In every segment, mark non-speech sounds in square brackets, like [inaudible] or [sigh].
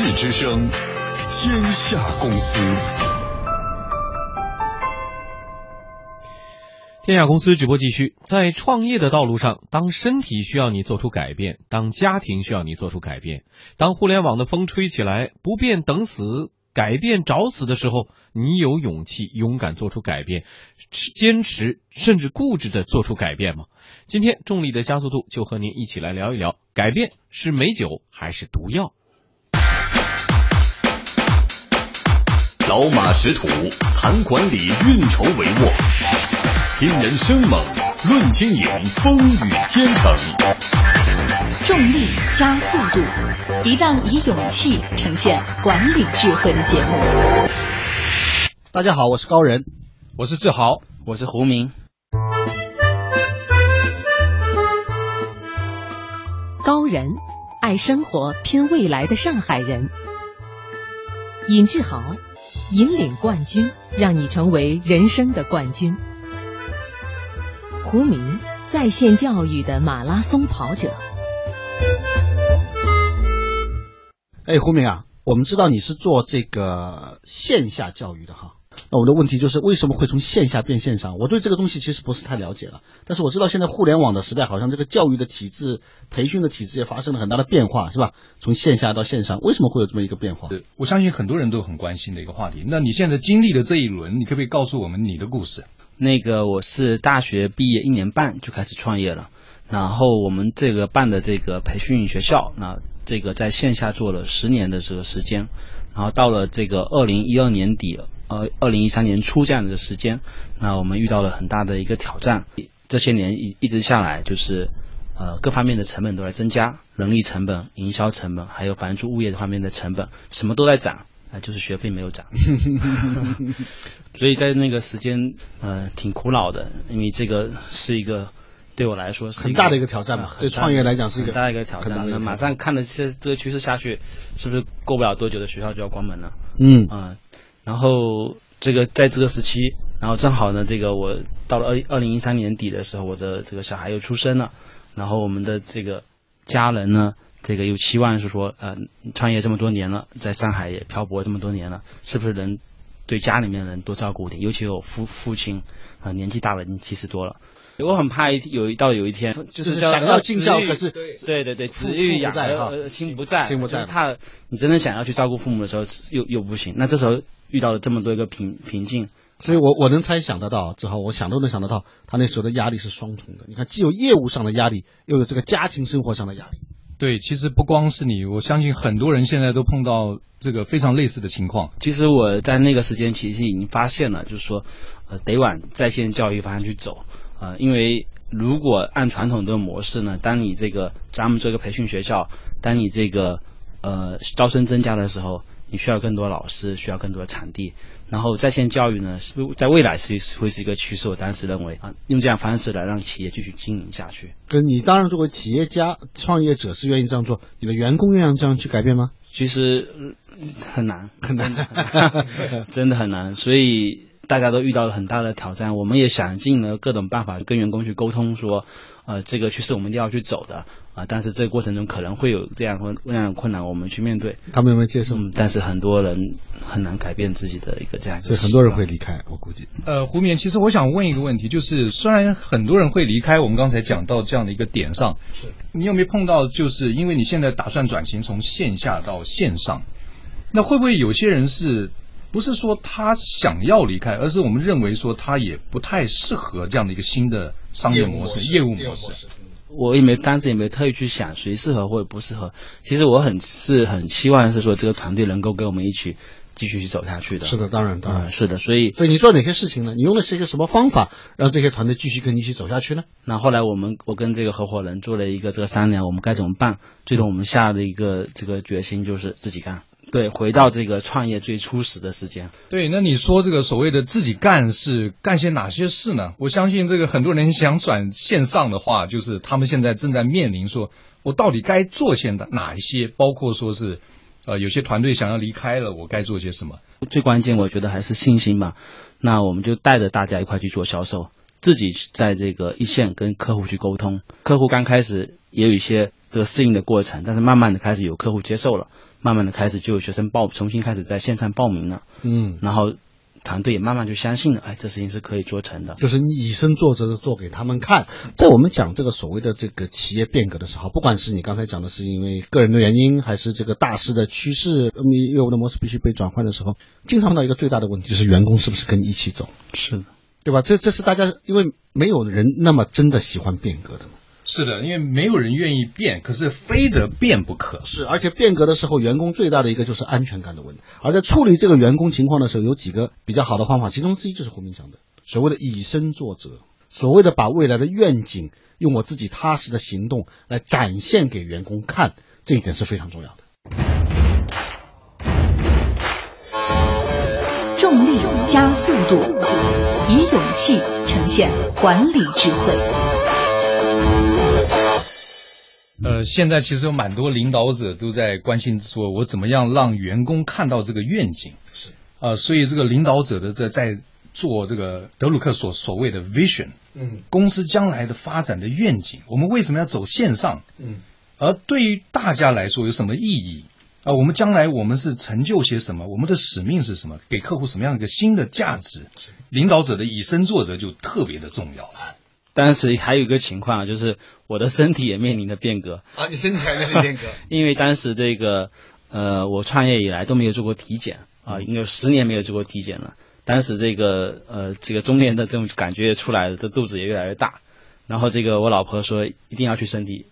市之声，天下公司。天下公司直播继续，在创业的道路上，当身体需要你做出改变，当家庭需要你做出改变，当互联网的风吹起来，不变等死，改变找死的时候，你有勇气勇敢做出改变，坚持甚至固执的做出改变吗？今天重力的加速度就和您一起来聊一聊，改变是美酒还是毒药？老马识途，谈管理，运筹帷幄；新人生猛，论经营，风雨兼程。重力加速度，一档以勇气呈现管理智慧的节目。大家好，我是高人，我是志豪，我是胡明。高人，爱生活、拼未来的上海人。尹志豪。引领冠军，让你成为人生的冠军。胡明，在线教育的马拉松跑者。哎，胡明啊，我们知道你是做这个线下教育的哈。那我的问题就是，为什么会从线下变线上？我对这个东西其实不是太了解了，但是我知道现在互联网的时代，好像这个教育的体制、培训的体制也发生了很大的变化，是吧？从线下到线上，为什么会有这么一个变化？对，我相信很多人都很关心的一个话题。那你现在经历的这一轮，你可不可以告诉我们你的故事？那个我是大学毕业一年半就开始创业了，然后我们这个办的这个培训学校，那这个在线下做了十年的这个时间，然后到了这个二零一二年底。呃，二零一三年初这样的时间，那我们遇到了很大的一个挑战。这些年一一直下来，就是呃各方面的成本都在增加，人力成本、营销成本，还有房租物业方面的成本，什么都在涨，啊，就是学费没有涨。[laughs] 所以在那个时间，呃，挺苦恼的，因为这个是一个对我来说是很大的一个挑战吧，对创业来讲是一个很大一个挑战。那马上看着这这个趋势下去，是不是过不了多久的学校就要关门了？嗯啊。然后这个在这个时期，然后正好呢，这个我到了二二零一三年底的时候，我的这个小孩又出生了，然后我们的这个家人呢，这个又期望是说，呃，创业这么多年了，在上海也漂泊这么多年了，是不是能对家里面人多照顾点？尤其我父父亲啊，年纪大了，已经七十多了。我很怕一有一到有一天，就是想要尽孝，可是对对对，子欲养而亲不在，亲不在，怕你真的想要去照顾父母的时候，又又不行。那这时候遇到了这么多一个瓶瓶颈，所以我我能猜想得到，之后我想都能想得到，他那时候的压力是双重的。你看，既有业务上的压力，又有这个家庭生活上的压力。对，其实不光是你，我相信很多人现在都碰到这个非常类似的情况。其实我在那个时间其实已经发现了，就是说，呃，得往在线教育方向去走。啊，因为如果按传统的模式呢，当你这个咱们做一个培训学校，当你这个呃招生增加的时候，你需要更多老师，需要更多的场地。然后在线教育呢，在未来是会是一个趋势。我当时认为啊，用这样方式来让企业继续经营下去。跟你当然作为企业家、创业者是愿意这样做，你的员工愿意这样去改变吗？其实很难，很难，真的很难。[laughs] 所以。大家都遇到了很大的挑战，我们也想尽了各种办法跟员工去沟通，说，呃，这个趋势我们一定要去走的啊，但是这个过程中可能会有这样或那样的困难，我们去面对。他们有没有接受？嗯，但是很多人很难改变自己的一个这样，所以很多人会离开，我估计。呃，胡冕，其实我想问一个问题，就是虽然很多人会离开，我们刚才讲到这样的一个点上，是你有没有碰到？就是因为你现在打算转型从线下到线上，那会不会有些人是？不是说他想要离开，而是我们认为说他也不太适合这样的一个新的商业模式、业务模式。我也没当时也没特意去想谁适合或者不适合。其实我很是很期望是说这个团队能够跟我们一起继续去走下去的。是的，当然当然是的。所以所以你做哪些事情呢？你用的是一个什么方法让这些团队继续跟你一起走下去呢？那后来我们我跟这个合伙人做了一个这个商量，我们该怎么办？最终我们下的一个这个决心就是自己干。对，回到这个创业最初始的时间。对，那你说这个所谓的自己干是干些哪些事呢？我相信这个很多人想转线上的话，就是他们现在正在面临说，我到底该做些的哪一些？包括说是，呃，有些团队想要离开了，我该做些什么？最关键，我觉得还是信心吧。那我们就带着大家一块去做销售。自己在这个一线跟客户去沟通。客户刚开始也有一些这个适应的过程，但是慢慢的开始有客户接受了，慢慢的开始就有学生报重新开始在线上报名了。嗯，然后。团队也慢慢就相信了，哎，这事情是可以做成的。就是你以身作则的做给他们看。在我们讲这个所谓的这个企业变革的时候，不管是你刚才讲的是因为个人的原因，还是这个大势的趋势，你业务的模式必须被转换的时候，经常碰到一个最大的问题，就是员工是不是跟你一起走？是的，对吧？这这是大家因为没有人那么真的喜欢变革的嘛。是的，因为没有人愿意变，可是非得变不可。是，而且变革的时候，员工最大的一个就是安全感的问题。而在处理这个员工情况的时候，有几个比较好的方法，其中之一就是胡明讲的所谓的以身作则，所谓的把未来的愿景用我自己踏实的行动来展现给员工看，这一点是非常重要的。重力加速度，以勇气呈现管理智慧。呃，现在其实有蛮多领导者都在关心说，我怎么样让员工看到这个愿景？是啊，所以这个领导者的在在做这个德鲁克所所谓的 vision，嗯，公司将来的发展的愿景，我们为什么要走线上？嗯，而对于大家来说有什么意义？啊，我们将来我们是成就些什么？我们的使命是什么？给客户什么样一个新的价值？领导者的以身作则就特别的重要了。当时还有一个情况，就是我的身体也面临着变革啊！你身体还面临变革？[laughs] 因为当时这个呃，我创业以来都没有做过体检啊，应该有十年没有做过体检了。当时这个呃，这个中年的这种感觉也出来了，这肚子也越来越大。然后这个我老婆说一定要去身体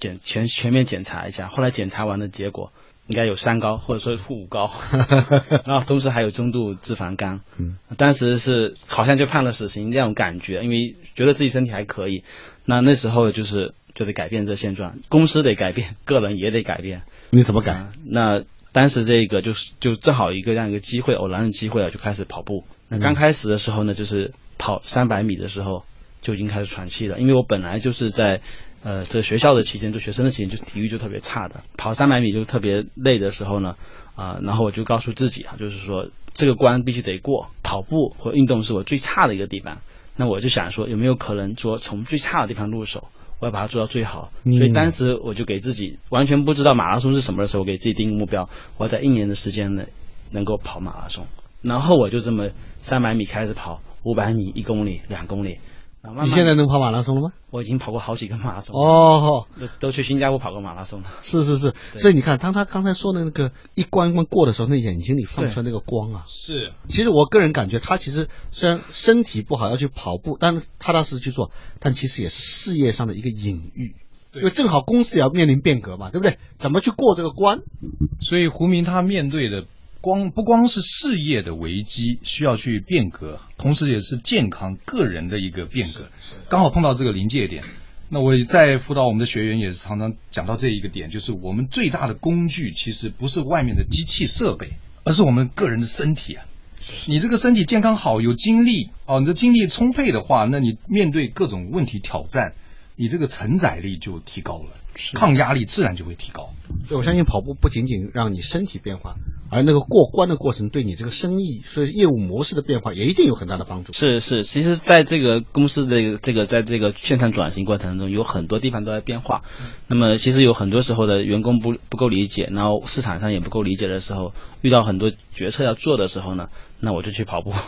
检全全面检查一下。后来检查完的结果。应该有三高或者说负五高，[laughs] 然后同时还有中度脂肪肝。嗯，当时是好像就判了死刑那种感觉，因为觉得自己身体还可以。那那时候就是就得改变这现状，公司得改变，个人也得改变。你怎么改？那当时这个就是就正好一个这样一个机会，偶然的机会啊，就开始跑步。那刚开始的时候呢，就是跑三百米的时候就已经开始喘气了，因为我本来就是在。呃，这学校的期间，就学生的期间，就体育就特别差的，跑三百米就特别累的时候呢，啊，然后我就告诉自己啊，就是说这个关必须得过，跑步或运动是我最差的一个地方，那我就想说有没有可能说从最差的地方入手，我要把它做到最好，所以当时我就给自己完全不知道马拉松是什么的时候，给自己定个目标，我要在一年的时间内能够跑马拉松，然后我就这么三百米开始跑，五百米、一公里、两公里。你现在能跑马拉松了吗？我已经跑过好几个马拉松哦，都都去新加坡跑过马拉松了。是是是，所以你看，当他刚才说的那个一关关过的时候，那眼睛里放出来那个光啊，是。其实我个人感觉，他其实虽然身体不好要去跑步，但是踏踏实实去做，但其实也是事业上的一个隐喻，因为正好公司也要面临变革嘛，对不对？怎么去过这个关？所以胡明他面对的。光不光是事业的危机需要去变革，同时也是健康个人的一个变革，刚好碰到这个临界点。那我在辅导我们的学员也是常常讲到这一个点，就是我们最大的工具其实不是外面的机器设备，而是我们个人的身体啊。你这个身体健康好，有精力哦，你的精力充沛的话，那你面对各种问题挑战。你这个承载力就提高了，抗压力自然就会提高。所以我相信跑步不仅仅让你身体变化，而那个过关的过程对你这个生意，所以业务模式的变化也一定有很大的帮助。是是，其实在这个公司的这个在这个线上转型过程中，有很多地方都在变化。那么其实有很多时候的员工不不够理解，然后市场上也不够理解的时候，遇到很多决策要做的时候呢，那我就去跑步。[laughs]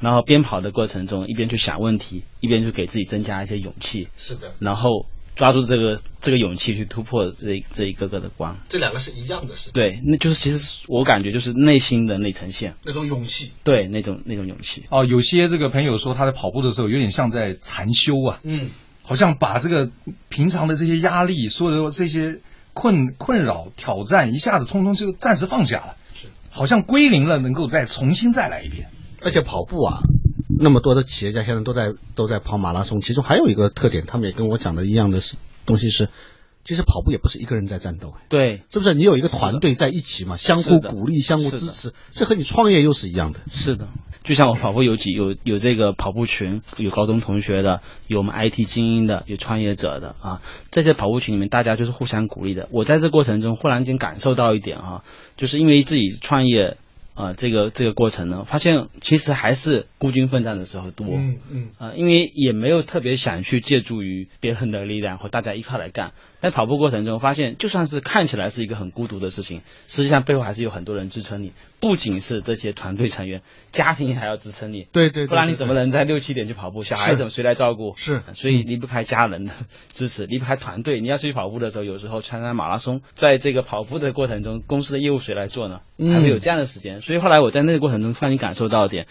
然后边跑的过程中，一边去想问题，一边去给自己增加一些勇气。是的。然后抓住这个这个勇气去突破这这一个个的关。这两个是一样的，是。对，那就是其实我感觉就是内心的那层线。那种勇气。对，那种那种勇气。哦，有些这个朋友说他在跑步的时候有点像在禅修啊。嗯。好像把这个平常的这些压力、所有的这些困困扰、挑战，一下子通通就暂时放下了。是。好像归零了，能够再重新再来一遍。而且跑步啊，那么多的企业家现在都在都在跑马拉松，其中还有一个特点，他们也跟我讲的一样的是东西是，其实跑步也不是一个人在战斗，对，是不是？你有一个团队在一起嘛，相互鼓励，相互支持，这和你创业又是一样的。是的，就像我跑步有几有有这个跑步群，有高中同学的，有我们 IT 精英的，有创业者的啊，这些跑步群里面大家就是互相鼓励的。我在这过程中忽然间感受到一点啊，就是因为自己创业。啊，这个这个过程呢，发现其实还是孤军奋战的时候多。嗯嗯。啊，因为也没有特别想去借助于别人的力量或大家一块来干。在跑步过程中，发现就算是看起来是一个很孤独的事情，实际上背后还是有很多人支撑你。不仅是这些团队成员，家庭还要支撑你。对对。不然你怎么能在六七点去跑步？小孩子谁来照顾？是。所以离不开家人的 [laughs] 支持，离不开团队。你要出去跑步的时候，有时候参加马拉松，在这个跑步的过程中，公司的业务谁来做呢？还会有这样的时间。所以后来我在那个过程中，突然感受到一点，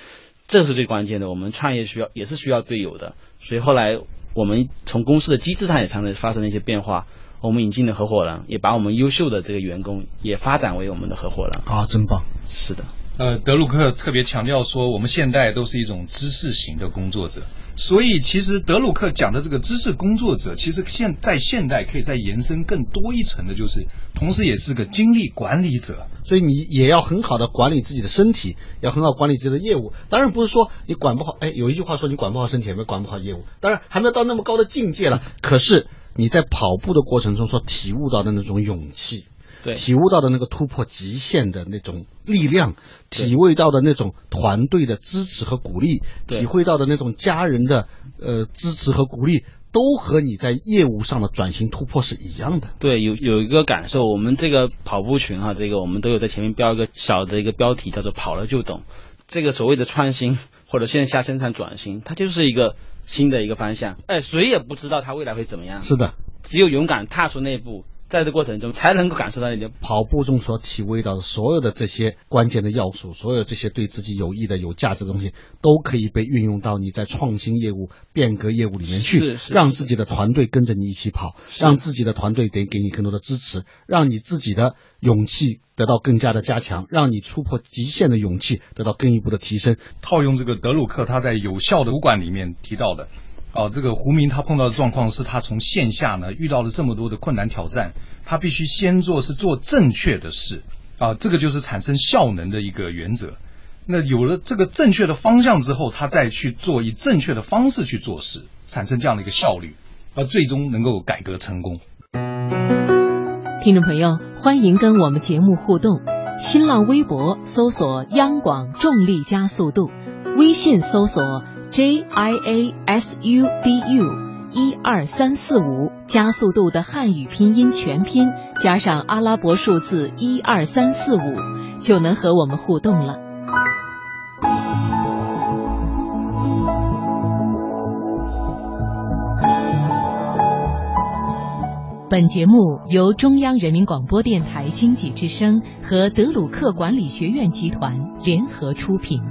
这是最关键的。我们创业需要，也是需要队友的。所以后来我们从公司的机制上也常常发生了一些变化。我们引进的合伙人，也把我们优秀的这个员工也发展为我们的合伙人。啊，真棒！是的。呃，德鲁克特别强调说，我们现代都是一种知识型的工作者，所以其实德鲁克讲的这个知识工作者，其实现在现代可以再延伸更多一层的，就是同时也是个精力管理者。所以你也要很好的管理自己的身体，要很好管理自己的业务。当然不是说你管不好，哎，有一句话说你管不好身体，也没管不好业务。当然还没有到那么高的境界了。可是你在跑步的过程中所体悟到的那种勇气。对，体悟到的那个突破极限的那种力量，体会到的那种团队的支持和鼓励，体会到的那种家人的呃支持和鼓励，都和你在业务上的转型突破是一样的。对，有有一个感受，我们这个跑步群哈，这个我们都有在前面标一个小的一个标题，叫做“跑了就懂”。这个所谓的创新或者线下生产转型，它就是一个新的一个方向。哎，谁也不知道它未来会怎么样。是的，只有勇敢踏出那一步。在这过程中，才能够感受到一点跑步中所体会到的所有的这些关键的要素，所有这些对自己有益的、有价值的东西，都可以被运用到你在创新业务、变革业务里面去，让自己的团队跟着你一起跑，让自己的团队得给你更多的支持，让你自己的勇气得到更加的加强，让你突破极限的勇气得到更一步的提升。套用这个德鲁克他在有效的主管里面提到的。哦，这个胡明他碰到的状况是他从线下呢遇到了这么多的困难挑战，他必须先做是做正确的事啊，这个就是产生效能的一个原则。那有了这个正确的方向之后，他再去做以正确的方式去做事，产生这样的一个效率，而最终能够改革成功。听众朋友，欢迎跟我们节目互动，新浪微博搜索央广重力加速度，微信搜索。J I A S U D U 一二三四五加速度的汉语拼音全拼加上阿拉伯数字一二三四五，就能和我们互动了。本节目由中央人民广播电台经济之声和德鲁克管理学院集团联合出品。